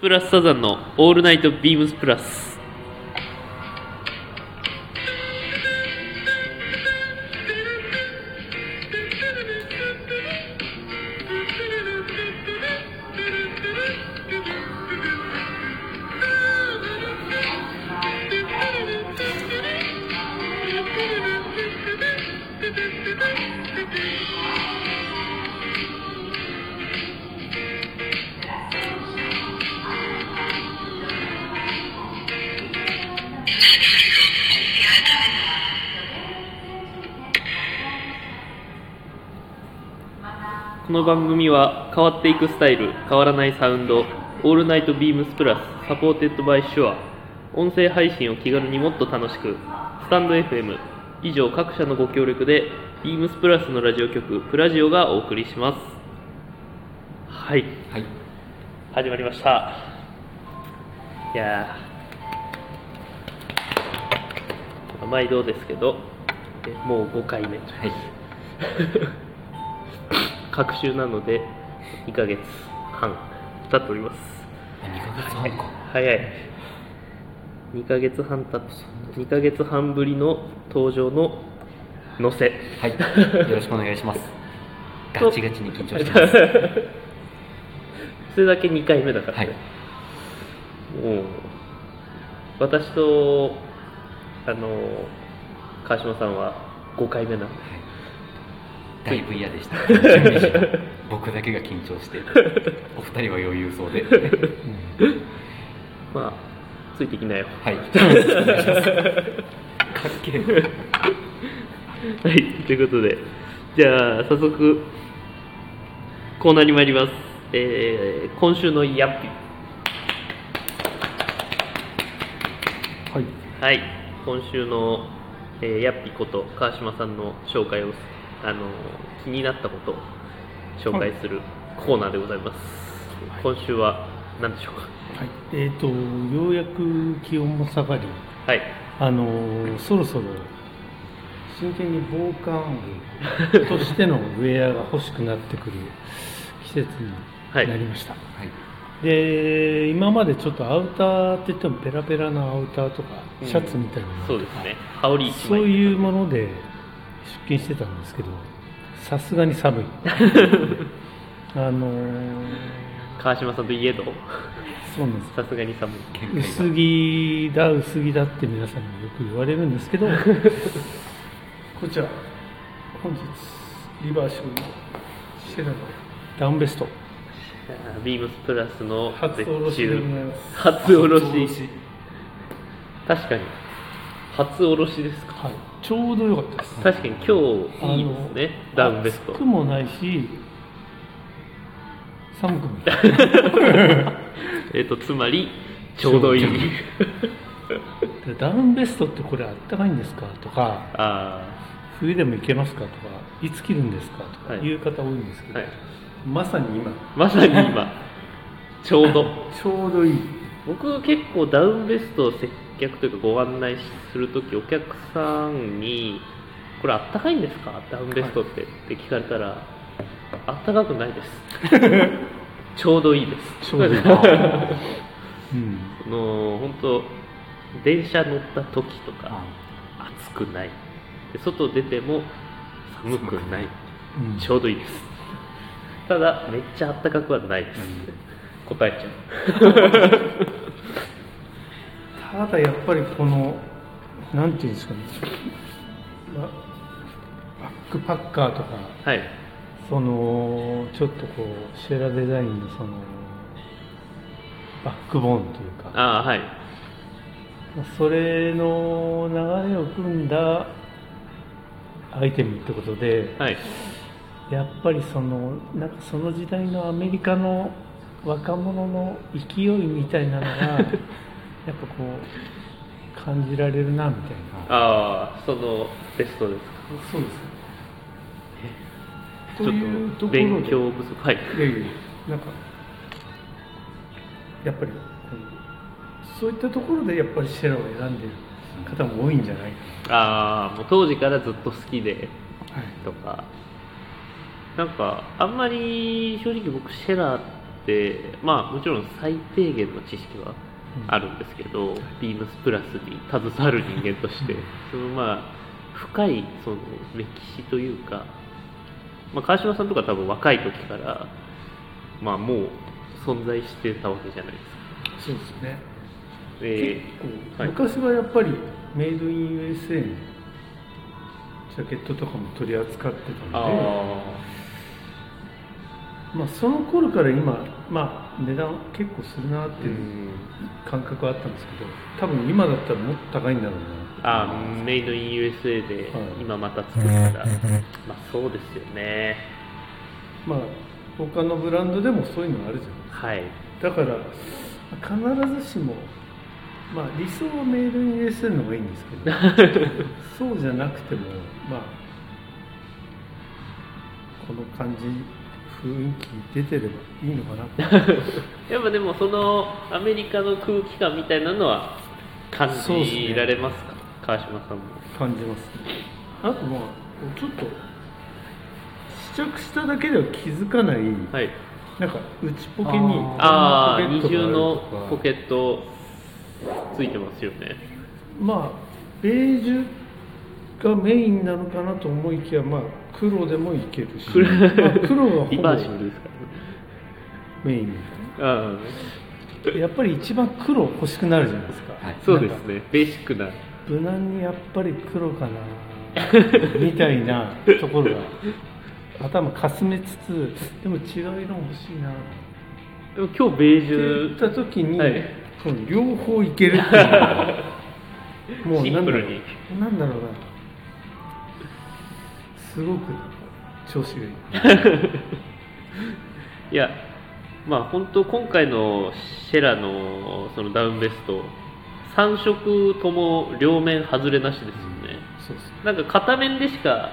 プラスサザンのオールナイトビームスプラス。は変わっていくスタイル、変わらないサウンド、 All Night BEAMS PLUS、supported by Shure、音声配信を気軽にもっと楽しく、 stand.fm、以上各社のご協力で、ビームスプラスのラジオ局、プラジオがお送りします。はい、はい。始まりました。いやー、毎度ですけど、えもう5回目。はい。隔週なので2ヶ月半経っております2ヶ月半か。早い2ヶ月半経って2ヶ月半ぶりの登場の乗せはい。よろしくお願いします。ガチガチに緊張してます。それだけ2回目だから、はい。もう私とあの川島さんは5回目なんでだいぶ嫌でした。僕だけが緊張して、お二人は余裕そうで。うんまあついてきなよはい。かっけえ。はい、ということで、じゃあ、早速、コーナーに参ります。えー今週のヤッピ。はい。はい、今週の、えーヤッピこと川島さんの紹介を、あの気になったことを紹介するコーナーでございます。今週は何でしょうか？はい、えー、とようやく気温も下がり、はい、あのーそろそろ真剣に防寒具としてのウェアが欲しくなってくる季節になりました、はい。で今までちょっとアウターって言ってもペラペラなアウターとかうんシャツみたいなものとか、そうですね。羽織一枚。そういうもので出勤してたんですけどさすがに寒い。あのー川島さんといえど、そうなんです。さすがに寒い。薄着だ薄着だって皆さんによく言われるんですけど こちら本日リバーシブルのシェラのダウンベスト。ビームスプラスの初おろし。初おろし。確かに初おろしですか？はい。ちょうど良かったです。確かに今日いいですね。ダウンベスト。暑くもないし寒くもない。えっとつまりちょうどいい。ダウンベストってこれあったかいんですか？とかあ冬でもいけますか？とかいつ着るんですか？とかはい。いう方多いんですけど、あはい。まさに今。まさに今。ちょうど。ちょうどいい。僕結構ダウンベストを接客というかご案内するときお客さんに「これあったかいんですか？ダウンベストって」って聞かれたら「あったかくないです」ちょうどいいです。ちょうどいい。うん。その本当電車乗った時とか暑くない。で外出ても寒くない。うん。ちょうどいいです。ただめっちゃ暖かくはないです、答えちゃう ただやっぱりこのなんていうんですかねババックパッカーとかはい。そのちょっとこうシェラデザインのそのバックボーンというか。ああはい。それの流れを組んだアイテムってことではい。やっぱりそのなんかその時代のアメリカの若者の勢いみたいなのが やっぱこう感じられるなみたいな。ああそのベストですか？そうですちょっと勉強不足。はい。いやいやなんかやっぱりそういったところでやっぱりシェラを選んでる方も多いんじゃないかああもう当時からずっと好きでな、はい。とか。なんかあんまり正直僕シェラっってまあもちろん最低限の知識はあるんですけど、ビームスプラスに携わる人間として、そのまあ深いその歴史というか、まあ、川島さんとか多分若い時からまあもう存在してたわけじゃないですか。そうですね。え結構、はい。昔はやっぱりメイドイン USA のジャケットとかも取り扱ってたのであまあ、その頃から今、まあ、値段結構するなっていうん。感覚はあったんですけど多分今だったらもっと高いんだろうなあーメイドイン USA ではい。今また作ったら、まあそうですよね。まあ他のブランドでもそういうのあるじゃないはい。だから必ずしも、まあ、理想はメイドイン USA の方がいいんですけど そうじゃなくてもまあこの感じ雰囲気出てればいいのかな。やっぱでもそのアメリカの空気感みたいなのは感じられますか？川島さんも。感じますあとまあちょっと試着しただけでは気づかない、はい。なんか内ポケにああ二重のポケットついてますよね。まあベージュがメインなのかなと思いきやまあ黒でもいけるし、黒。まあ、黒がほぼ。メイン。みたいなやっぱり一番黒欲しくなるじゃないですか、はい。あそうですね。ベーシックな。無難にやっぱり黒かな。みたいなところが。頭かすめつつでも違う色欲しいな。でも今日ベージって言ュった時に、はい。両方いけるっていう。もうシなんだろンプルに。うなんだろうなすごく調子がいい。いやまあ本当今回のシェラのそのダウンベスト3色とも両面外れなしですよね、そうですなんか片面でしか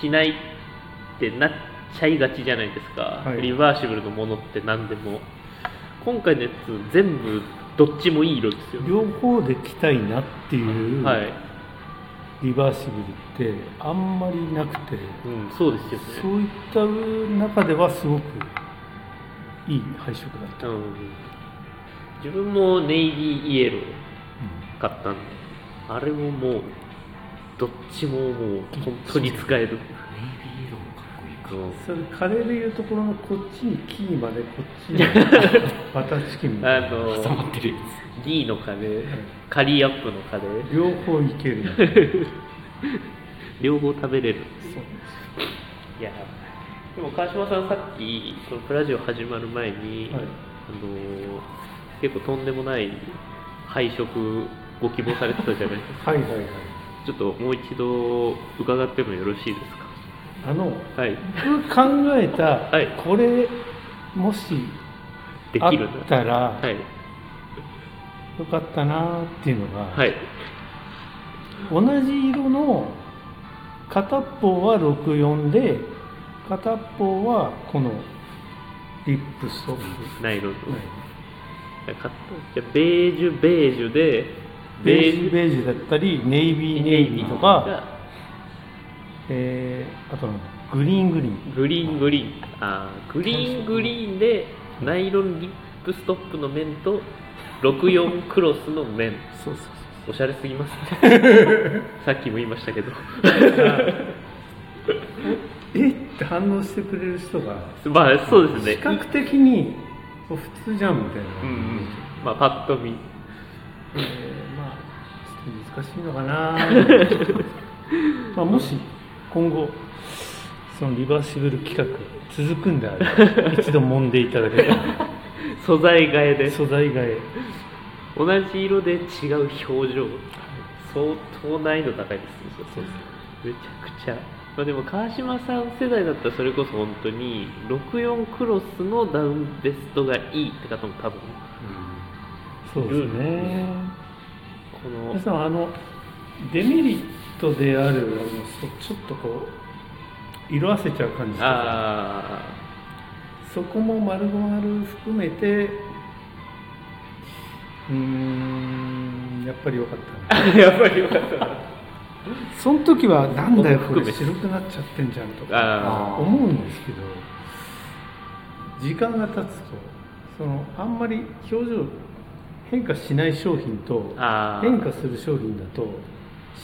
着ないってなっちゃいがちじゃないですか、はい。リバーシブルのものって何でも。今回のやつ全部どっちもいい色ですよね。両方で着たいなっていうはい、リバーシブルってあんまりなくて、うん、そうですよね。そういった中ではすごくいい配色だった、うん、自分もネイビーイエロー買ったんであれももうどっちももう本当に使える。ネイビーそう。それカレーでいうところのこっちにキーまでこっちにバターチキンみたいな。あの挟まってるや D のカレー。カリーアップのカレー。両方いける 両方食べれる。そう。いやでも川島さんさっきそのプラジオ始まる前に、はい。あの結構とんでもない配色ご希望されてたじゃないですか。はいはいはい。ちょっともう一度伺ってもよろしいですあのかはい。僕考えた、はい。これもしあっできるなたら、はい。よかったなっていうのが、はい。同じ色の片方は64で片方はこのリップストップ、ナイロン。ベージュベージュでベージュベージュだったりネイビーネイビーとか、がえーあとグリーングリーン。グリーングリーン。あーグリーングリーンでナイロンリップストップの面と64クロスの面。そうそうおしゃれすぎますね。さっきも言いましたけど。そうえ？って反応してくれる人が。まあそうですね。視覚的に普通じゃんみたいな、うんうん。まあパッと見。えーまあちょっと難しいのかな まあもし今後そのリバーシブル企画続くんであれば 一度揉んでいただければ。素材替えで。素材替え。同じ色で違う表情。相当難易度高いですねそうめちゃくちゃ、まあ、でも川島さん世代だったらそれこそ本当に64クロスのダウンベストがいいって方も多分。そうですね。この皆さんあのデメリットであるちょっとこう色あせちゃう感じとか。あそこも丸々含めてうーんやっぱり良かったな。あ やっぱりよかったな。その時はなんだよこれ白くなっちゃってんじゃんとかあ思うんですけど時間が経つとそのあんまり表情変化しない商品と変化する商品だと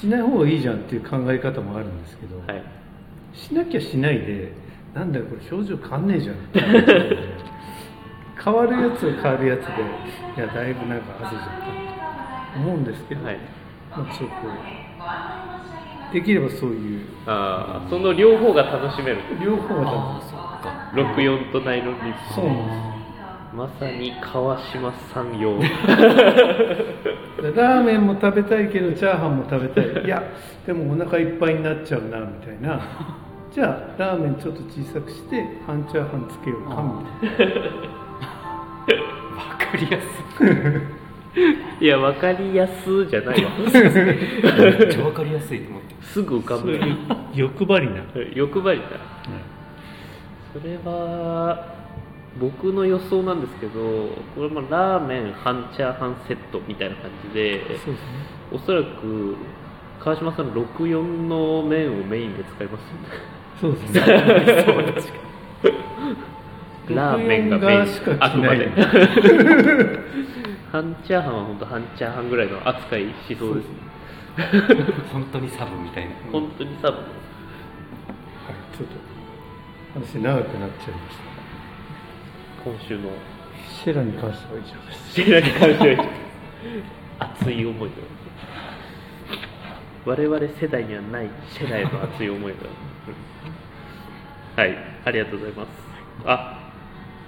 しない方がいいじゃんっていう考え方もあるんですけど、はい。しなきゃしないでなんだよこれ表情変わんねえじゃんって。変わるやつは変わるやつでいやだいぶなんか汗じゃったと思うんですけど、はい。まあ、ちょっとできればそういう。ああその両方が楽しめる。両方がああ多そっか64とナイロンリップ分そうなんですまさに川島さん用。でラーメンも食べたいけどチャーハンも食べたい。いやでもお腹いっぱいになっちゃうなみたいな。じゃあラーメンちょっと小さくして半チャーハンつけようかみたいな。わかりやすい。いや分かりやすじゃないわ。めっちゃわかりやすいと思って。すぐ浮かぶ欲張りな、欲張りだそれは僕の予想なんですけどこれもラーメン半チャーハンセットみたいな感じでそうですね。おそらく川島さん64の麺をメインで使いますよね。そうですね。そう確かラーメンがメイ64ンあくまで。半チャーハンは本当半チャーハンぐらいの扱いしそうです。ねに本当にサブみたいな。本当にサブ。はい、ちょっと話長くなっちゃいました今週の。シェラに関しては以上です。シェラに関しては熱い思いが我々世代にはないシェラへの熱い思いがうんはい。ありがとうございます。あ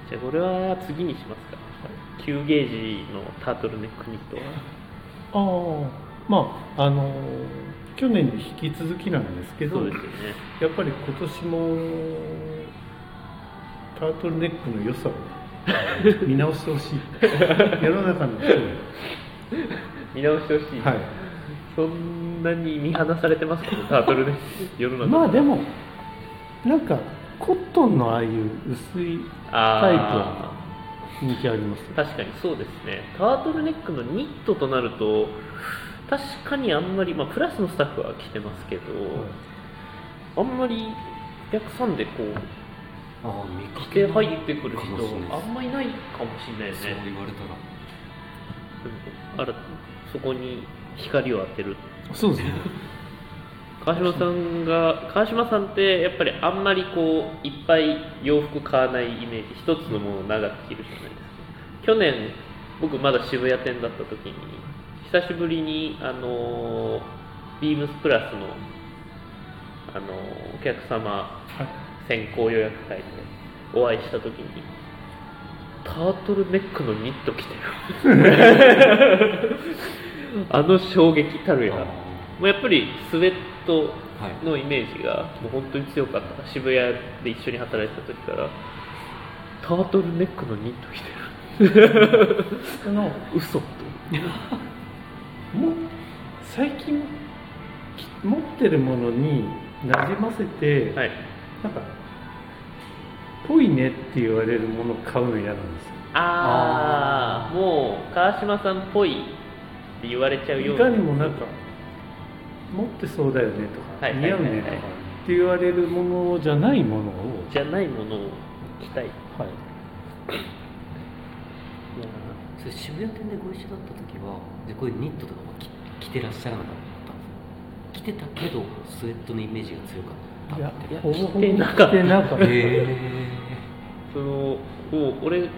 じゃあこれは次にしますか。9ゲージのタートルネックニットは。ああまああのー去年に引き続きなんですけどね。やっぱり今年もタートルネックの良さを 見直してほしい。世の中の人に。見直してほしい、はい。そんなに見放されてますか？ねタートルネック世の中。まあでもなんかコットンのああいう薄いタイプはあ人気あります確かにそうですね。タートルネックのニットとなると確かにあんまり、まあ、プラスのスタッフは着てますけど、あんまりお客さんでこうああ見かけ入ってくる人あんまりないかもしれないそうね言われたら。うんあらそこに光を当てる。そうですね。川島さんが川島さんってやっぱりあんまりこういっぱい洋服買わないイメージ一つのものを長く着るじゃないですか。去年僕まだ渋谷店だった時に久しぶりにあのビームスプラスのあのお客様はい先行予約会でお会いした時にタートルネックのニット着てる。あの衝撃たるやあもうやっぱりスウェットのイメージがもう本当に強かった。渋谷で一緒に働いてた時からタートルネックのニット着てる。あの嘘と。も最近き持ってるものになじませて、はいなんかぽいねって言われるものを買うの嫌なんですよ。ああもう川島さんっぽいって言われちゃうよいうかなにもなんか持ってそうだよねとか、はいはいはいはい。似合うねとかって言われるものじゃないものを。じゃないものを着たい。いはい。やそれ渋谷店でご一緒だった時はじゃあこういうニットとかも着着てらっしゃらなかった着てたけどスウェットのイメージが強かったいやっていやほぼほぼ着てなかった。なかったそのもう俺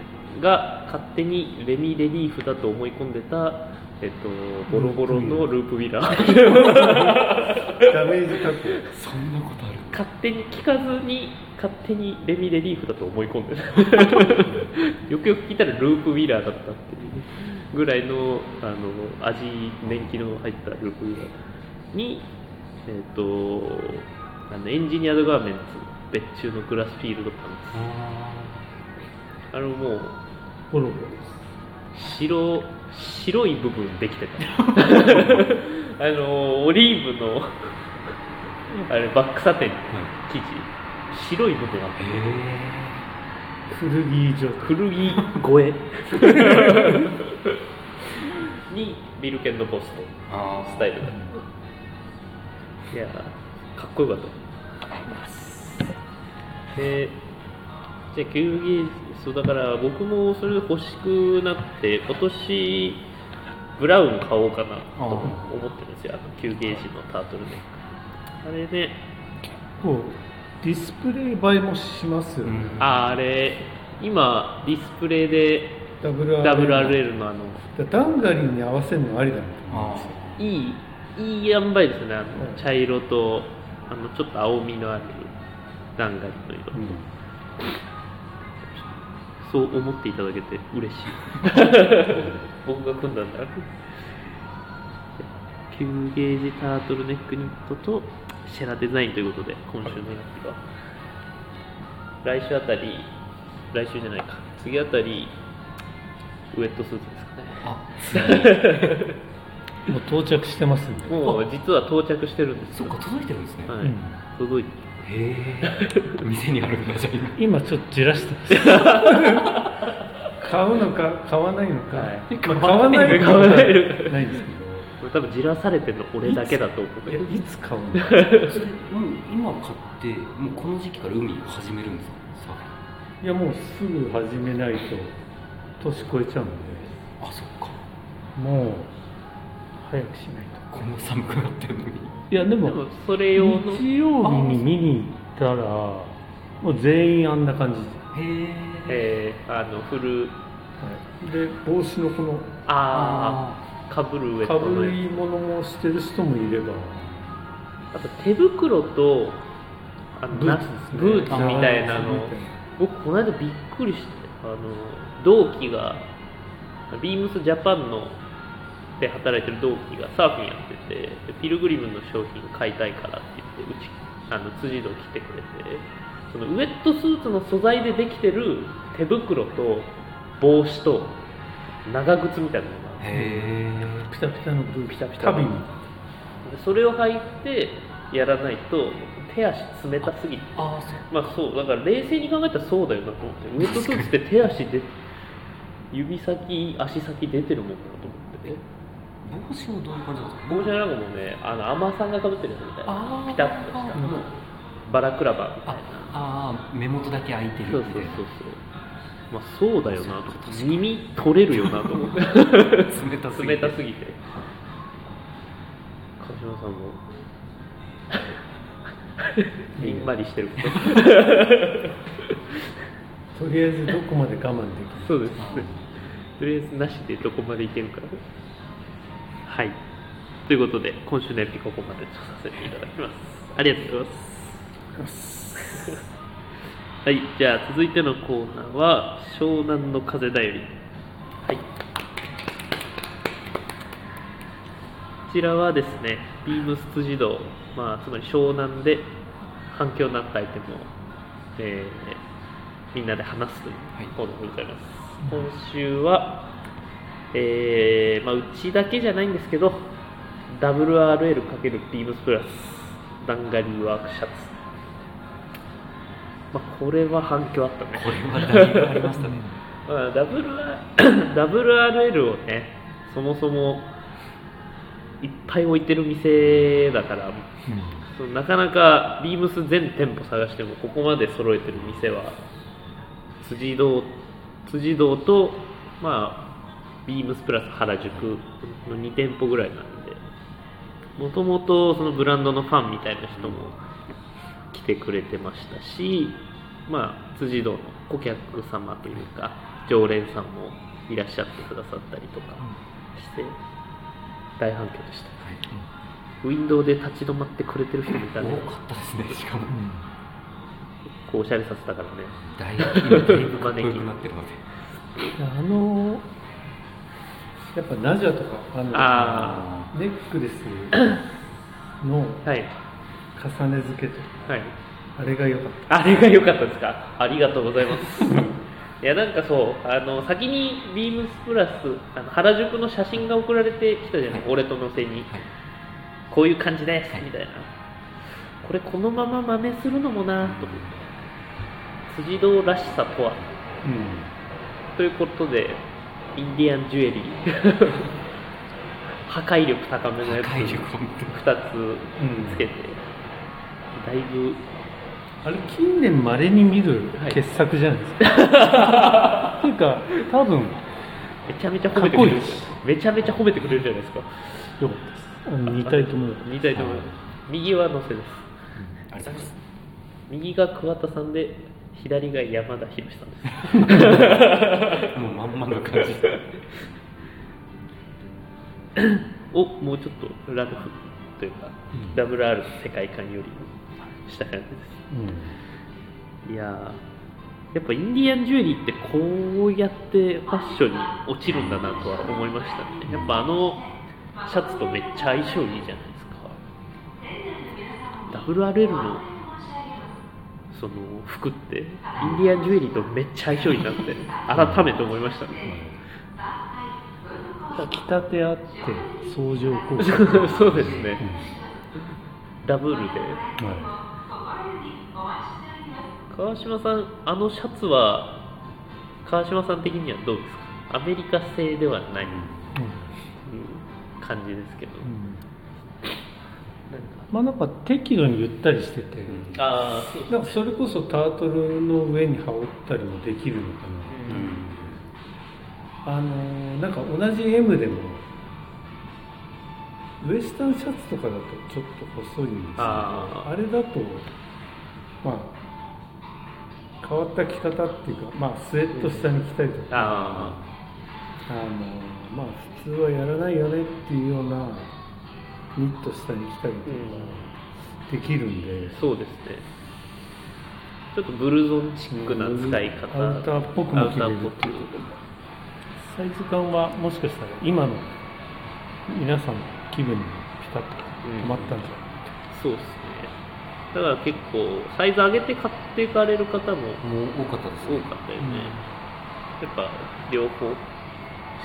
が勝手にレミレリーフだと思い込んでた、えっと、ボロボロのループウィラー。ダメージ加工そんなことある？勝手に聞かずに勝手にレミレリーフだと思い込んでた。よくよく聞いたらループウィラーだったっていうぐらいのあの味年季の入ったループウィラーにえっとあのエンジニアードガーメンツ別注のグラスフィールドパンツ。あのもうボロボロ白白い部分できてた。あのオリーブのあれバックサテン生地。白い部分あってへ古着状態。古着越え。にビルケンのポスト。あスタイルだいやかっこよかった。でじゃあ9ゲージそうだから僕もそれで欲しくなって今年ブラウン買おうかなと思ってるんですよ。あの9ゲージのタートルネック。あれね。こうディスプレイ映えもしますよね、うん。ああれ今ディスプレイで WRL のあのダンガリーに合わせるのありだなと思うんですよ。いいいい塩梅ですね。あの、うん。茶色とあのちょっと青みのあるダンガリの色、うん。そう思っていただけて嬉しい。僕が組んだんだ。9ゲージタートルネックニットとシェラデザインということで今週のやつが。来週あたり来週じゃないか。次あたりウェットスーツですかね。あ もう到着してますんで、もう実は到着してるんですよ。そっか届いてるんですね、はい。うん。届いて。へえ。店にあるんだじゃあ今。ちょっとじらしてます。買うのか買わないのか、はい。まあ買わないのか。買わないのか。ないんですけこれ多分じらされてるの俺だけだと思う。どいつ買うの？そう今買ってもうこの時期から海始めるんですか？いやもうすぐ始めないと年越えちゃうんで。あそっか。もう早くしないと。こんな寒くなってるのに。いやでもでもそれ用の日曜日に見に行ったらもう全員あんな感じ。へえー、あのフルで帽子のこのああかぶるウェッかトのやぶり物もしてる人もいれば。つあと手袋とあのなブーツですね。ブーツみたいなの。僕この間びっくりしてあの同期がビームスジャパンので働いてる同期がサーフィンやっててでピルグリムの商品買いたいからって言ってうちあの辻堂来てくれてそのウェットスーツの素材でできてる手袋と帽子と長靴みたいなのがえピタピタのブーピタピタの。旅にでそれを履いてやらないと手足冷たすぎて。ああまあそうだから冷静に考えたらそうだよなと思ってウェットスーツって手足で指先足先出てるもんなと思って帽子もどういう感じなんですか？帽子はなんかもうねあの海女さんがかぶってるやつみたいな。ピタッとした。もうバラクラバみたいあな。あー目元だけ開いてるそうそうそうそう。まあそうだよなと。耳取れるよなと思って。冷たすぎて。冷たすぎて。川島さんも。にんまりしてる。けどとりあえずどこまで我慢できるそうです。あとりあえずなしでどこまでいけるかはい。ということで今週のエピここまでとさせていただきます。ありがとうございます。はい。じゃあ続いてのコーナーは湘南の風だより。はい。こちらはですねビームス辻堂、まあ、つまり湘南で反響になったアイテムを、えーみんなで話すというはい。コーナーでございます、今週は、えーまあ、うちだけじゃないんですけど WRL× ビームスプラスダンガリーワークシャツ、まあ、これは反響あったね。これはだいぶありましたね。まあ、WR WRL をねそもそもいっぱい置いてる店だからそのなかなかビームス全店舗探してもここまで揃えてる店は辻堂辻堂と、まあ、ビームスプラス原宿の2店舗ぐらいなんでもともとそのブランドのファンみたいな人も来てくれてましたし、まあ、辻堂の顧客様というか常連さんもいらっしゃってくださったりとかして大反響でした。ウィンドウで立ち止まってくれてる人もいたね。多かったですねしかも。こうおしゃれさせたからね。だいぶ今だいぶなってるので。あのやっぱナジャとかあのあネックレスの はい。重ね付けとかはい。あれが良かった。あれが良かったですか？ありがとうございます。いやなんかそうあの先にビームスプラスあの原宿の写真が送られてきたじゃない、はい俺とのせに。はい。こういう感じです、はい。みたいな。これこのまま真似するのもなと思って。辻堂らしさとは。ということでインディアンジュエリー破壊力高めのやつ。破壊力本当。に2つつけて、だいぶ。あれ近年まれに見るはい。傑作じゃないですか、っていうか多分めちゃめちゃ褒めてくれる。めちゃめちゃ褒めてくれるじゃないですか。よかったです。あの2体とも2体ともはい。右は乗せです。ありがとうございます。右が桑田さんで左が山田博さんです。もうまんまの感じ。をもうちょっとラルフというか、うん。WR の世界観よりもした感じです。うんいやーやっぱインディアンジュエリーってこうやってファッションに落ちるんだなとは思いましたね。やっぱあのシャツとめっちゃ相性いいじゃないですか。WRL のその服ってインディアンジュエリーとめっちゃ相性いいなって改めて思いました。ね着立てあって相乗効果、そうですね。ダブルで。は川島さんあのシャツは川島さん的にはどうですか？アメリカ製ではないいうん。感じですけど、うんまあなんか適度にゆったりしてて、ああなんかそれこそタートルの上に羽織ったりもできるのかな、あのーなんか同じ M でもウエスタンシャツとかだとちょっと細いんですけどあれだとまあ変わった着方っていうかまあスウェット下に着たりとか、ああのまあ普通はやらないよねっていうようなニット下に着たりとかできるんで、あそうですね。ちょっとブルゾンチックな使い方。アウターっぽくも着れるアウターっぽくサイズ感はもしかしたら今の皆さんの気分にピタッと止まったんじゃない？そうですね。だから結構サイズ上げて買っていかれる方も多かったです多かったよね、やっぱ両方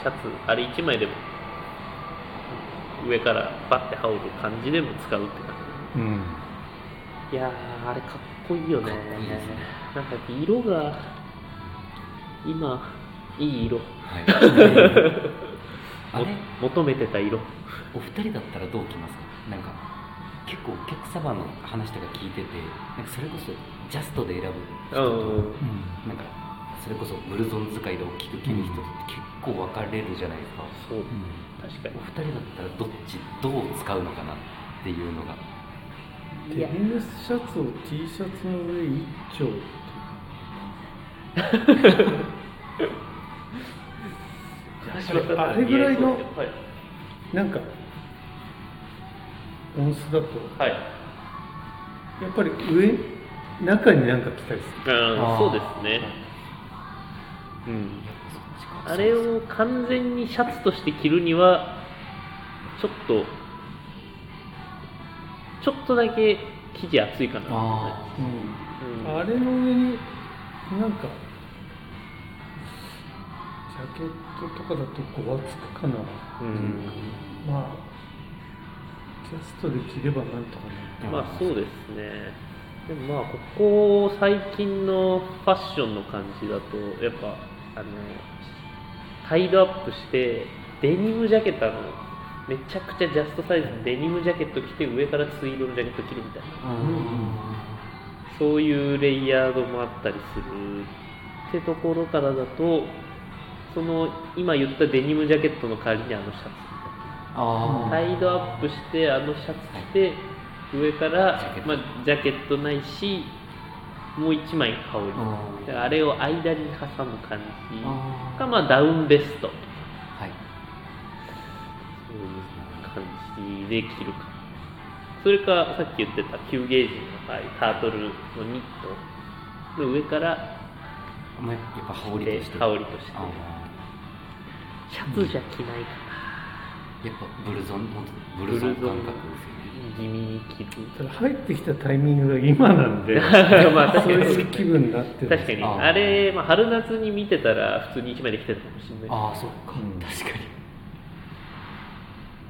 シャツあれ1枚でも上からバッて羽織る感じでも使うって感うん。じいやーあれかっこいいよね。ね。なんか色が今いい色。はい。あれ？も求めてた色。お二人だったらどうきますか？なんか結構お客様の話とか聞いててなんかそれこそジャストで選ぶ人とうんなんかそれこそブルゾン使いで大きく着る人って結構分かれるじゃないですか。そう確かお二人だったらどっちどう使うのかなっていうのが。にいやデニムシャツを T シャツの上一丁って あれぐらいのはい、なんか音数だと。はい。やっぱり上中になんか着たりする。うんあー。そうですね。うんあれを完全にシャツとして着るにはちょっとちょっとだけ生地厚いかな。あうんうん。あれの上になんかジャケットとかだとごわつくかな。うん。まあジャストで着ればなんとかな。まあそうですね。でもまあここ最近のファッションの感じだとやっぱあのタイドアップしてデニムジャケットあのめちゃくちゃジャストサイズのデニムジャケット着て上からツイードのジャケット着るみたいな。そういうレイヤードもあったりするってところからだとその今言ったデニムジャケットの代わりにあのシャツ。あタイドアップしてあのシャツ着て上からまあ、ジャケットないしもう一枚羽織あであれを間に挟む感じ。あかまあダウンベスト。はい。そういう感じで着るか。それかさっき言ってた9ゲージの場合タートルのニット。の上からまあやっぱ羽織でとして。羽織として。あシャツじゃ着ないかーやっぱブルゾンブルゾン感覚ですよねな地味に着るただ入ってきたタイミングが今なんでまあ確そういう気分になってる確かにあれ、まあ、春夏に見てたら普通に1枚で着てたかもしれないああそっか、うん確かに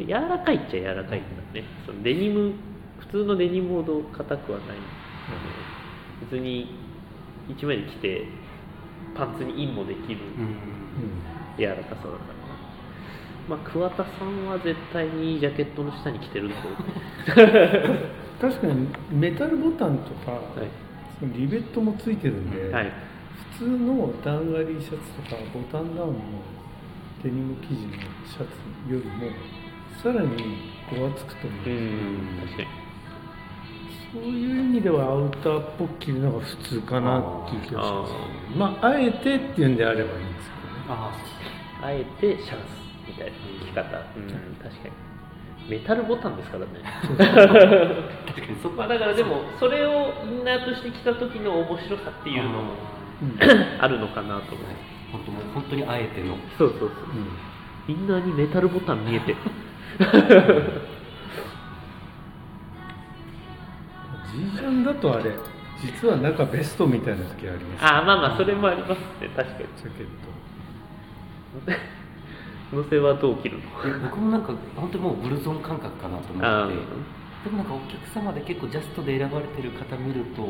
柔らかいっちゃ柔らかいんだねそのデニム普通のデニムほど硬くはない、あの別に1枚で着てパンツにインもできるうん柔らかさだから、まあ桑田さんは絶対にジャケットの下に着てると。確かにメタルボタンとか、はい。そそのリベットもついてるんで、はい。普通のダウンガリーシャツとかボタンダウンのデニム生地のシャツよりもさらにごわつくと思う、うん確かに。そういう意味ではアウターっぽく着るのが普通かなっていう気がします。あまああえてっていうんであればいいんですああえてシャンスみたいな着方うん。確かに。メタルボタンですからね。あ確かにそこはまあだからでもそれをインナーとして着た時の面白さっていうのもあるのかなと思う。本当もう本当にあえての。そうそうそう。うん。インナーにメタルボタン見えて。ジージャンだとあれ実は中ベストみたいな時ありますああまあまあそれもありますね。確かに。ジャケッのせはどう着るの？え僕もなんか本当にもうブルゾン感覚かなと思あって。でもなんかお客様で結構ジャストで選ばれてる方見ると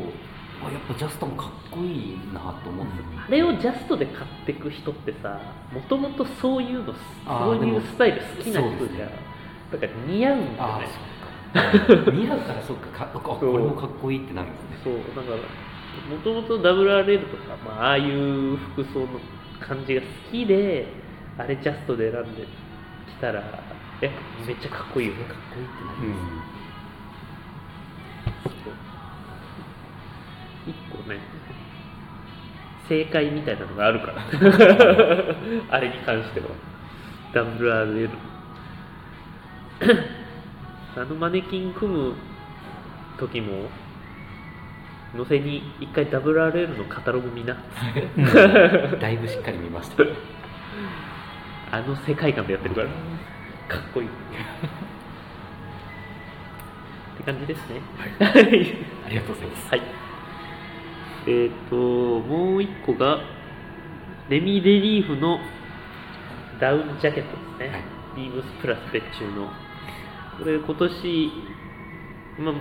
あやっぱジャストもかっこいいなと思って、あれをジャストで買ってく人ってさもともとそういうのそういうスタイル好きな人じゃん、だから似合うんだよね。似合うからそうか。か あこれもかっこいいってなるんですね。そうだからもともと WRL とか、まあ、ああいう服装の感じが好きであれジャストで選んできたらえめっちゃかっこいいよね。かっこいいってなト、ります、そう。一個ね正解みたいなのがあるから。あれに関しては。WRL あのマネキン組む時も載せに一回 WRL のカタログ見な。だいぶしっかり見ました あの世界観でやってるから。かっこいい。って感じですね。はい。ありがとうございます。はい。えっ、と、もう一個が、レミレリーフのダウンジャケットですね。はい。ビームスプラス別注の。これ今年、まあ、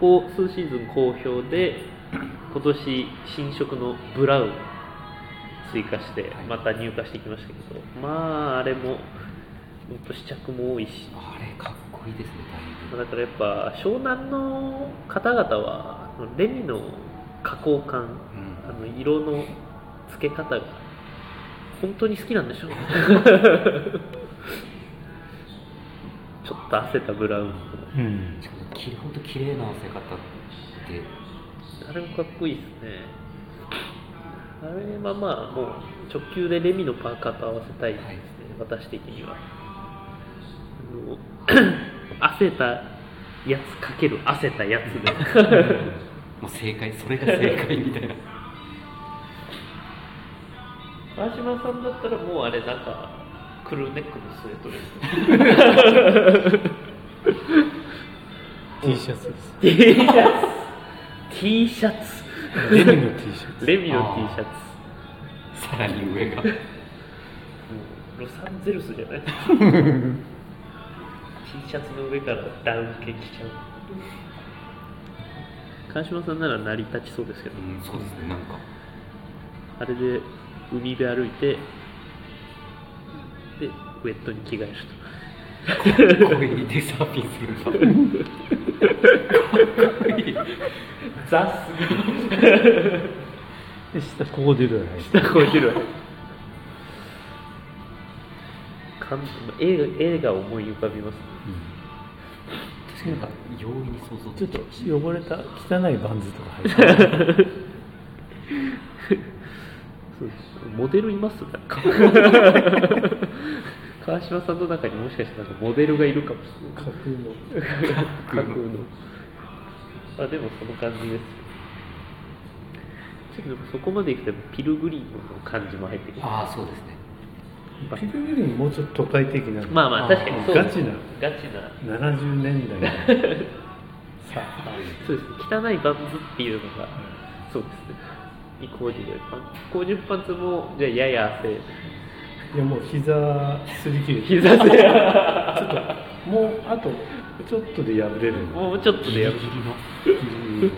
ここ数シーズン好評で、今年新色のブラウン追加してはい、また入荷してきましたけど、まあ、あれも、本当試着も多いし、あれかっこいいですねだからやっぱ湘南の方々はレミの加工感、うん。あの色の付け方が本当に好きなんでしょうね。ちょっと焦ったブラウンのうん。しかもき本当綺麗な合わせ方って。あれもかっこいいですねあれはまあもう直球でレミのパーカーと合わせたいですね、私的には。あの 焦ったやつかける焦ったやつで。もう正解それが正解みたいな。川島さんだったらもうあれなんかクルーネックのスウェットです。T シャツです。T シャツ。T シャツレミの T シャツ。レミの T シャツ。さらに上が。ロサンゼルスじゃない？T シャツの上からダウン系着ちゃう。川島さんなら成り立ちそうですけど、うんそうですねなんか。あれで海辺歩いてでウェットに着替えるとこいい。でサーフィンするんだかっこいい。ザすぎるで下コーデュロイ履い。て下超えてるわかん映画映画を思い浮かびます。確かに。なんか容易に。想像ちょっと汚れた汚いバンズとか履いてそうですモデルいますか川島さんの中にもしかしてなんかモデルがいるかもし架空の。れない架空の。あでもその感じですちょっとでもそこまでいくとピルグリーンの感じも入ってくるああそうですね。ピルグリーンもうちょっと都会的な。まあまあ確かにそう。ガチな。ガチな。70年代。の さそうですね。汚いバンズっていうのがそうですね。にコーデュロイパンコーデュロイパンツもじゃあやや汗いやもう膝すり切れて膝でもうあとちょっとで破れるもうちょっとでやる。ギリギリの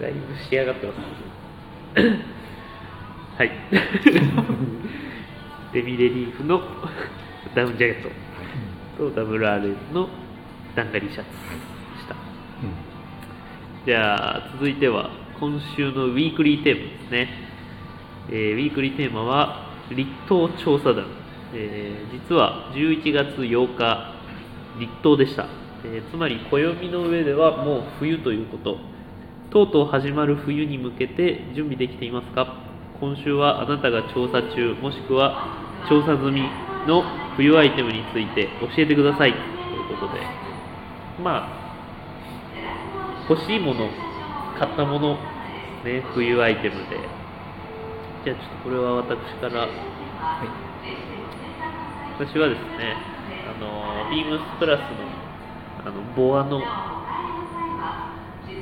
だいぶ仕上がってます。ね はい。デミレリーフのダウンジャケット。と WRL のダンガリーシャツでした。じゃあ続いては今週のウィークリーテーマですね、えーウィークリーテーマは立冬調査団、えー実は11月8日立冬でした、えーつまり暦の上ではもう冬ということ。とうとう始まる冬に向けて準備できていますか？今週はあなたが調査中もしくは調査済みの冬アイテムについて教えてください。ということで。まあ欲しいもの買ったものね冬アイテムで。じゃあちょっとこれは私から。私はですねあのビームスプラスのあのボアの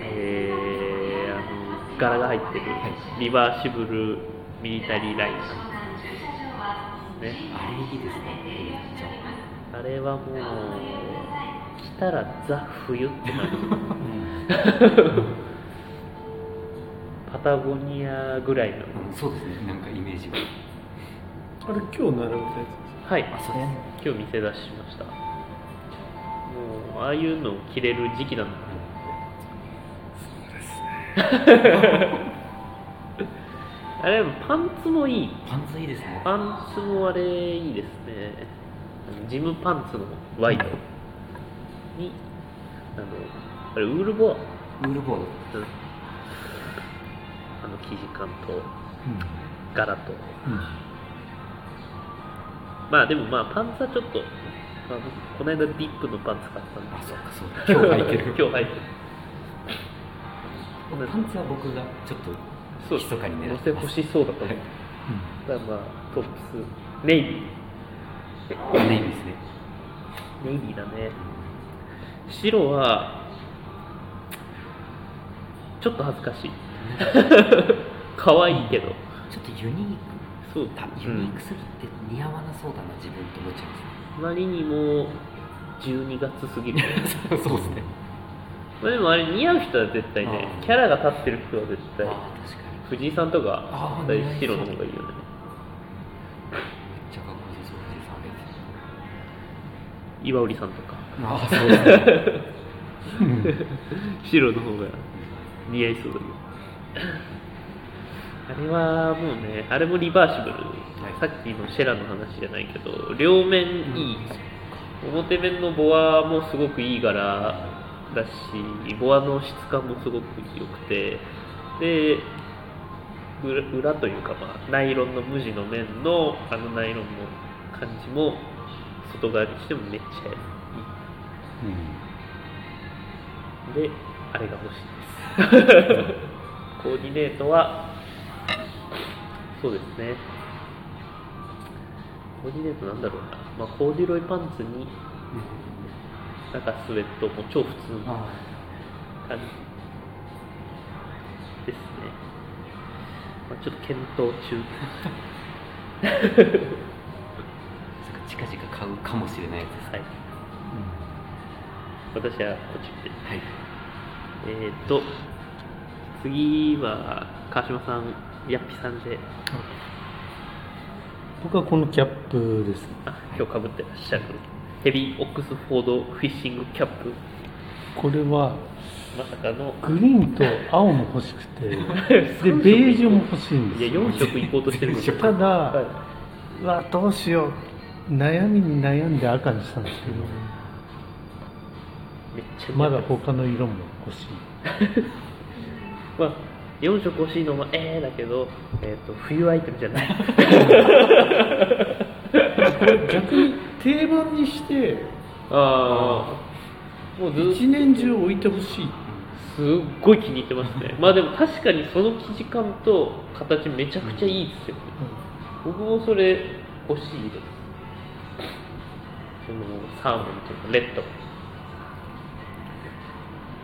えー、あの柄が入ってるリバーシブルミリタリーラインなんですね。あれいいですね。あれはもう来たらザ冬って感じ パタゴニアぐらいの。あうんそうですね。なんかイメージがあれ今日並べたやはい。あそうです。今日見せ出しました。もうああいうのを着れる時期なんだあれパンツもいい。パンツいいですね。パンツもあれいいですね。ジムパンツのワイドにあのあれウールボア、ウールボードうん、あの生地感とつ柄と。まあでもまあパンツはちょっと、まあ、僕この間ディップのパンツ買ったんあですそうよかそうか今日履いてる。今日履いてる。パンツは僕がちょっとそかに狙ってます。欲しそうだと思う、はい。だからまあトップスネイビー。ネイビーですね。ネイビーだね。白はちょっと恥ずかしい 可愛いけど。ちょっとユニーク。そう。たユニークすぎて似合わなそうだな自分と思っちゃいあまりにも12月過ぎる。ま すそうですね。まあでもあれ似合う人は絶対ねキャラが立ってる人は絶対ああ確かに。藤井さんとか絶白の方がいいよね。めっちゃかっこよさそう藤井さん岩織さんとか。ああそうですね。白の方が似合いそうだけどあれはもうねあれもリバーシブル、さっきのシェラの話じゃないけど両面いい、表面のボアもすごくいい柄だしボアの質感もすごく良くて。で裏裏というか、まあ、ナイロンの無地の面のあのナイロンの感じも外側にしてもめっちゃいい。であれが欲しいです コーディネートはそうですね。コーディネートなんだろうな、まあ、コーデュロイパンツになんかスウェットも超普通のあ感じですね、まあ、ちょっと検討中。近々買うかもしれないやつです。はい。私はこっちで。はい。えー、と次は川島さんヤッピさんで。僕はこのキャップです。あ今日かぶってらっしゃる。ヘビーオックスフォードフィッシングキャップ。これはまさかの。グリーンと青も欲しくて。でベージュも欲しいんいやですよ4色行こうとしてるんですよただ、はうわどうしよう。悩みに悩んで赤にしたんですけど。い、めっちゃまだ他の色も欲しい まあ、4色欲しいのもええだけど、えー、と冬アイテムじゃない。これ逆に定番にしてああもうず一年中置いてほしい。すっごい気に入ってますね。まあでも確かにその生地感と形めちゃくちゃいいですよね、僕もそれ欲しいです。そのサーモンというかレッド。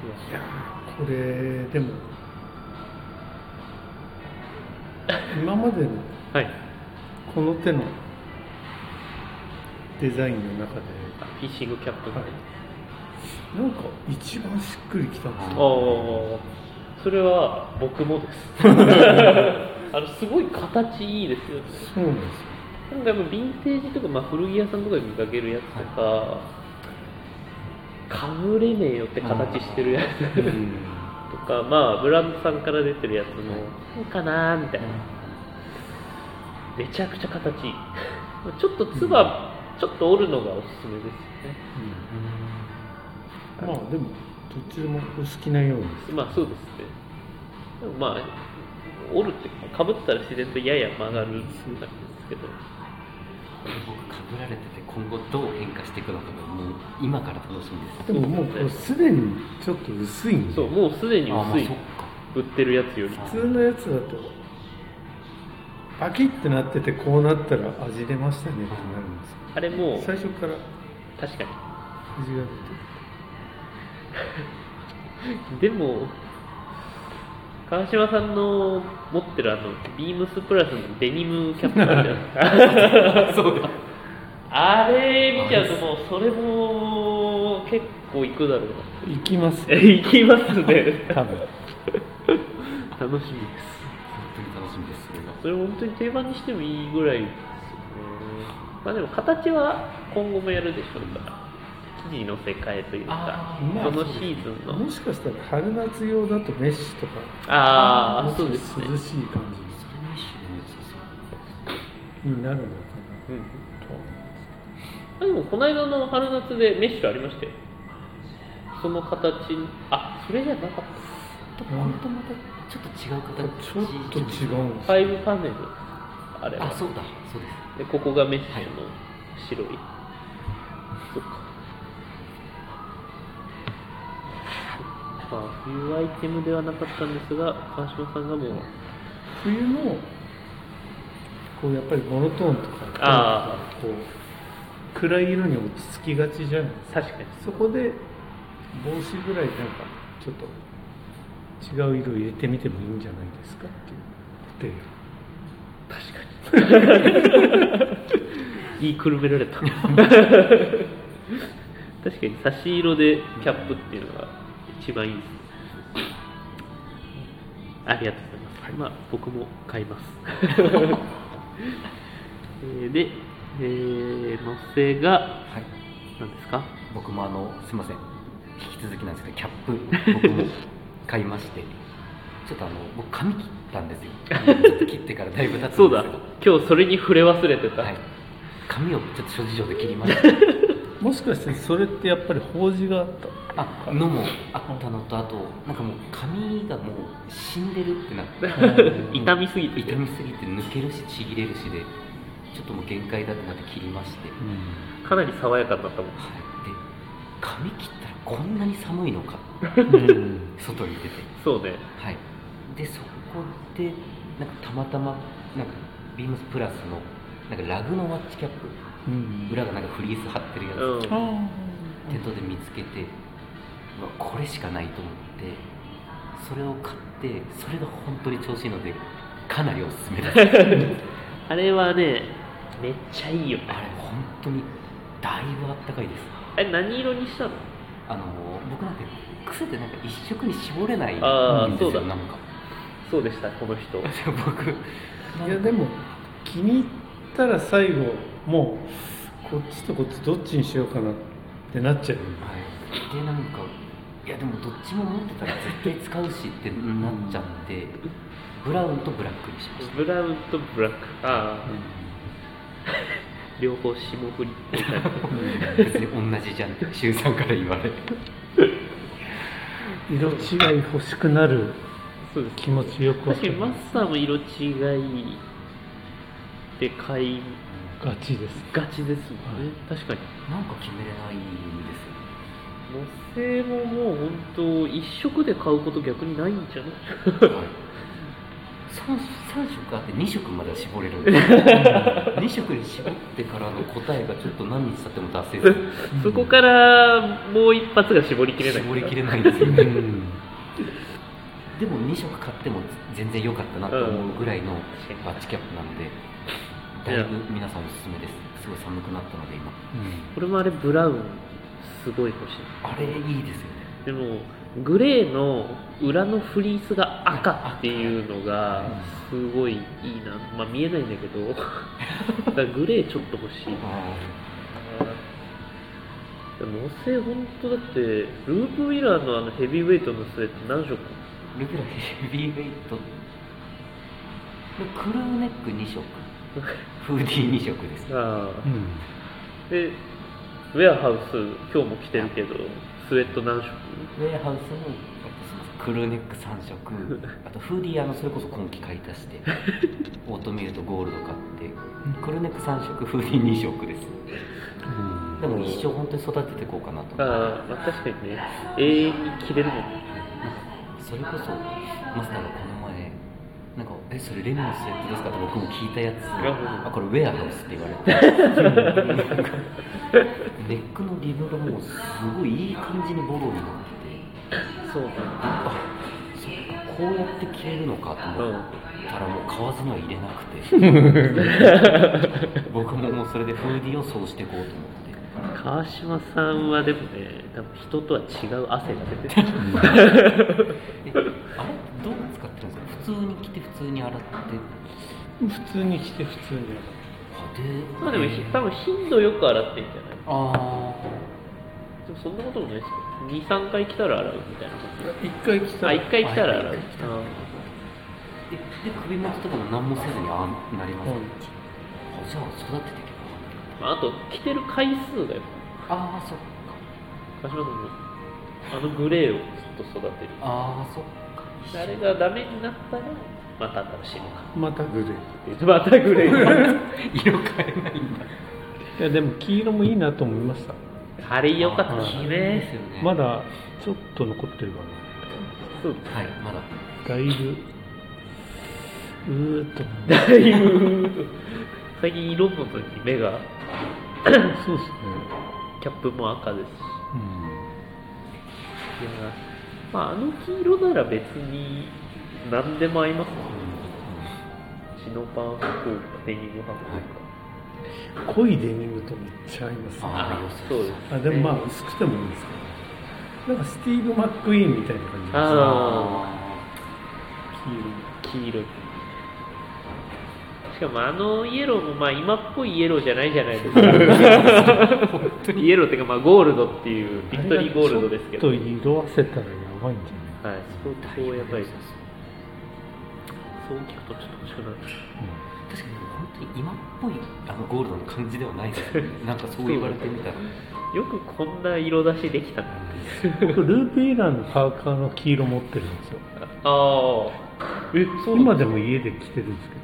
いやーこれでも今までのはい。この手のデザインの中であフィッシングキャップが、はい。なんか一番しっくりきたんですあよ。あそれは僕もです。あのすごい形いいですよね。そうなんですよ。なんかやっぱヴィンテージとか、まあ、古着屋さんとかで見かけるやつとか、かぶれねえよって形してるやつ、とかまあブランドさんから出てるやつもどうかなみたいな。めちゃくちゃ形いい。ちょっとつばちょっと折るのがおすすめですよね。まあでもどっちでもお好きなようです。まあそうですね。でもまあ折るってかぶったら自然とやや曲がるんですけど僕かぶられてて今後どう変化していくのかがもう今から楽しみです。でももうこれすでにちょっと薄いんで。そうもうすでにあまあ薄いそっか。売ってるやつより。普通のやつだとパキッてなっててこうなったら味出ましたねってなるんですよ。あれもう最初から。確かに。味が でも川島さんの持ってるあのビームスプラスのデニムキャップあるじゃな。いですかそうだ。あれ見ちゃうともうそれも結構いくだろう出ていきますないきますね。多分。楽しみです。本当に楽しみですそれが。それ本当に定番にしてもいいぐらいですよね。まあでも形は今後もやるでしょうから生地の世界というかそのシーズンの。もしかしたら春夏用だとメッシュとか。ああそうですね。涼しい感じになるの。かうん。なとあでもこの間の春夏でメッシュありましたよ。その形。あそれじゃなかった。これとまたちょっと違う形。ちょっと違うんですファイブパネル。あれは。あそうだ。そうです。でここがメッシュの白い、そっかまあ冬アイテムではなかったんですが川島さんがもう。冬のこうやっぱりモノトーンとかあこう暗い色に落ち着きがちじゃないですか。確かに。そこで帽子ぐらいなんかちょっと違う色入れてみてもいいんじゃないですかっていう。確かに言いくるめられた。確かに差し色でキャップっていうのが一番いいです。ありがとうございます、まあ僕も買います。えーで、えー、のせがはい。何ですか？僕もあのすみません。引き続きなんですけどキャップ僕も買いまして。ちょっとあの僕髪切ったんですよ。ちょっと切ってからだいぶ経つんですけど。そうだ。今日それに触れ忘れてた、はい。髪をちょっと諸事情で切りましたもしかしてそれってやっぱり法事があった？あのもあったのとあとなんかもう髪がもう死んでるってなって痛みすぎて。痛みすぎて抜けるしちぎれるしでちょっともう限界だってなって切りまして、はい、かなり爽やかになったもん。で髪切ったらこんなに寒いのか。うん。外に出て。そうね。はい。でそこでなんかたまたまなんかビームスプラスのなんかラグのワッチキャップ。うん裏がなんかフリース貼ってるやつ、うん。あ店頭で見つけてうわこれしかないと思ってそれを買ってそれが本当に調子いいのでかなりおすすめです あれはねめっちゃいいよね。あれ本当にだいぶあったかいです。あれ何色にしたの？あの僕なんて癖でなんか一色に絞れないんですよそうだなんか。そうでしたこの人。僕いやでも気に入ったら最後もうこっちとこっちどっちにしようかなってなっちゃう。はい、でなんかいやでもどっちも持ってたら絶対使うしってなっちゃってブラウンとブラックにしました。ブラウンとブラック。ああ、両方霜降りって別に同じじゃんって周さんから言われ 色違い欲しくなる気持ちよくわかる。確かにマスターも色違いで買いガチです。がちですもんね、確かに。なんか決めれないんですよ模製ももう本当一色で買うこと逆にないんじゃない？はい、3, 三色あって2色までは絞れるんです。2色に絞ってからの答えがちょっと何日経っても出せずそこからもう一発が絞りきれない。絞りきれないんですよね。う んでも2色買っても全然良かったなと思うぐらいのバッチキャップなのでだいぶ皆さんおすすめです。すごい寒くなったので今。俺もあれブラウンすごい欲しい。あれいいですよね。でもグレーの裏のフリースが赤っていうのがすごいいいな。まあ見えないんだけど。だグレーちょっと欲しい。なでも模製本当だってループウィラーのあのヘビーウェイトのスウェット何色？レギュラーヘビーウェイト。でクルーネック2色 フーディー2色です。ああ。うん。でウェアハウス今日も着てるけどスウェット何色？ウェアハウスのクルーネック3色。あとフーディーあのそれこそ今季買い足して オートミールとゴールド買ってクルーネック3色フーディー2色です。でも一生本当に育てていこうかなと。思ってああ、まあ、確かにね。永遠に着れるもんね。それこそマスターがこの前なんか「えそれレミのスウェットですか?」って僕も聞いたやつあこれウェアハウスって言われて。ネックのリブがもうすごいいい感じにボロになってて。そうあそっか。こうやって着れるのかとうん思ったらもう買わずには入れなくて。僕ももうそれでフーディーをそうしていこうと思って。川島さんはでもね多分人とは違う汗が出てる。えあれどう使ってるんですか？普通に着て普通に洗って。普通に着て普通にでまあでもひ多分頻度よく洗ってんじゃない？あでもそんなこともないですよ。23回来たら洗うみたいな一回着たあ一回来たら洗う。でで首元とかも何もせずにああなります、うん。あじゃあ育てていけば。まあ、あと着てる回数がやっああそっか。ぱ川島さんもあのグレーをずっと育てる。ああそっか。であれがダメになったらまた新しいのか。またグレー。またグレー。色変えないんだ。いやでも黄色もいいなと思いました。あれ良かった。ですいいでねすよね。まだちょっと残ってるかそう。はいまだ。なだいぶうーっと。だいぶ最近色物に目がそうですね。キャップも赤ですし。うん。いやまああの黄色なら別に何でも合いますもんチノパン服デニム服濃いデニムとめっちゃ合いますね。ああそう。ですあでもまあ薄くてもいいんですけどなんかスティーブ・マック・イーンみたいな感じですあ黄黄色。いしかもあのイエローもまあ今っぽいイエローじゃないじゃないですか。イエローっていうかまあゴールドっていう色ビクトリーゴールドですけど。ちょっと色あせたらやばいんじゃない？はい相当やばいですそう聞くとちょっと欲しくなる。確かに本当に今っぽい。あのゴールドの感じではないですよね。なんかそう言われてみたら。よくこんな色出しできたなっていう。僕ループイランのパーカーの黄色持ってるんですよ。ああえそう今ででも家で着てるんですけ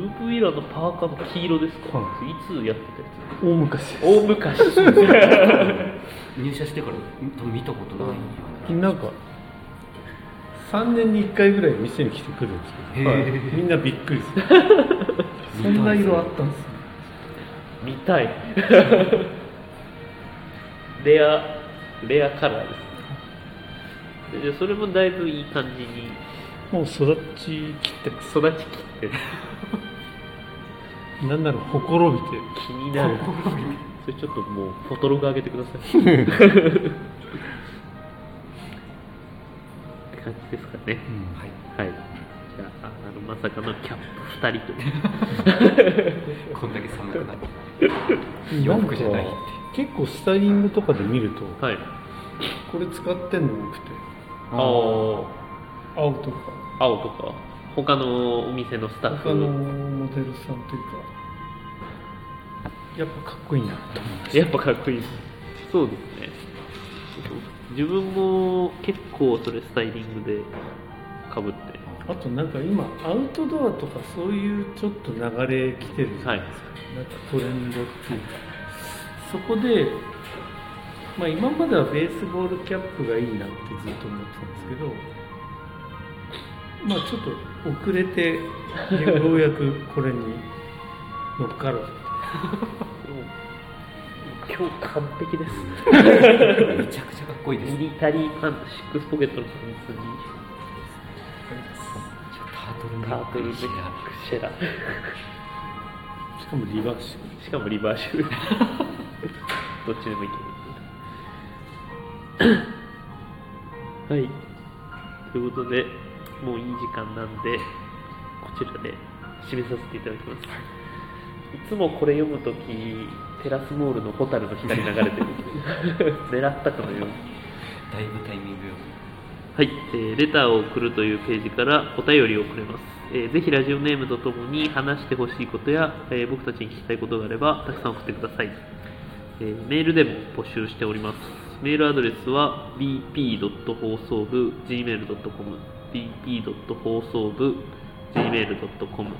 ループウィーラーのパーカーの黄色ですか、、はいつやってたやど大昔つ大昔 入社してから見たことないなんか3年に1回ぐらい店に来てくるんですけど、へー。はい。みんなびっくりする。そんな色あったんですね。見たい。レアレアカラーです。ねでそれもだいぶいい感じに。もう育ちきってます育ちきってる。なんならほころびて気になる。それちょっともうフォトログ上げてください 感じですかね、はいはい。じゃああのまさかのキャップ2人と。い うこんだけ寒くなるなんか洋服じゃないって。結構スタイリングとかで見るとはい。これ使ってんの多くて。ああ青とか。青とか。他のお店のスタッフ。他のモデルさんというか。やっぱかっこいいなと思いました。やっぱかっこいい。ですそうですね自分も結構それスタイリングでかぶって。あとなんか今アウトドアとかそういうちょっと流れ来てるじゃないですか、なんかトレンドっていうか。そこで、まあ、今まではベースボールキャップがいいなってずっと思ってたんですけどまあちょっと遅れて ようやくこれに乗っかろう今日完璧です。めちゃくちゃかっこいいです。ミリタリーパンツシックスポケットのパンツに。タートルネックシェラシェラしかもリバーシブしかもリバーシブル。どっちでもいけるはい。ということでもういい時間なんでこちらで締めさせていただきます、い、つもこれ読むときテラスモールのホタルの光流れてる狙ったかのようにだいぶタイミングよくはい、えーレターを送るというページからお便りをくれます、えーぜひラジオネームとともに話してほしいことや、えー僕たちに聞きたいことがあればたくさん送ってください、えーメールでも募集しておりますメールアドレスは bp. 放送部 gmail.com bp. 放送部 gmail.com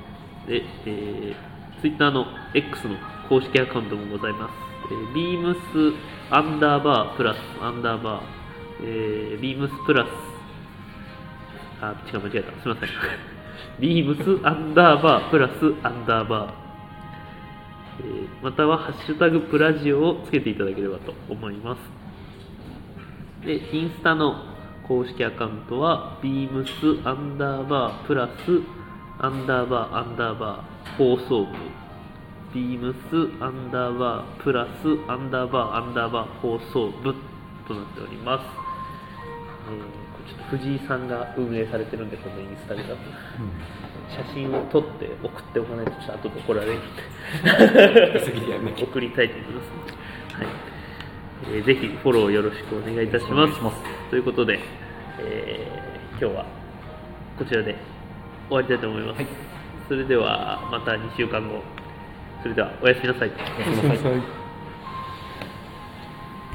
で、えー、Twitter の X の公式アカウントもございます、えー、beams アンダーバープラスアンダーバー、えー、beams プラスあ、違う、間違えた。すみません。ビームスアンダーバープラスアンダーバー。えーまたは、ハッシュタグプラジオをつけていただければと思います。で、インスタの公式アカウントは、ビームスアンダーバープラスアンダーバーアンダーバー放送部。ビームスアンダーバープラスアンダーバーアンダーバー放送部となっております。えーちょっと藤井さんが運営されてるんで、このインスタグラム。写真を撮って送っておかないと、ちょっと後で怒られるんで。送りたいと思いますはいえーぜひフォローよろしくお願いいたしますということで、えー今日はこちらで終わりたいと思います。はいそれではまた2週間後。それではおやすみなさい。おやすみなさい